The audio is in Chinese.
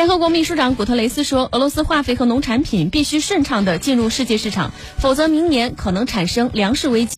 联合国秘书长古特雷斯说，俄罗斯化肥和农产品必须顺畅地进入世界市场，否则明年可能产生粮食危机。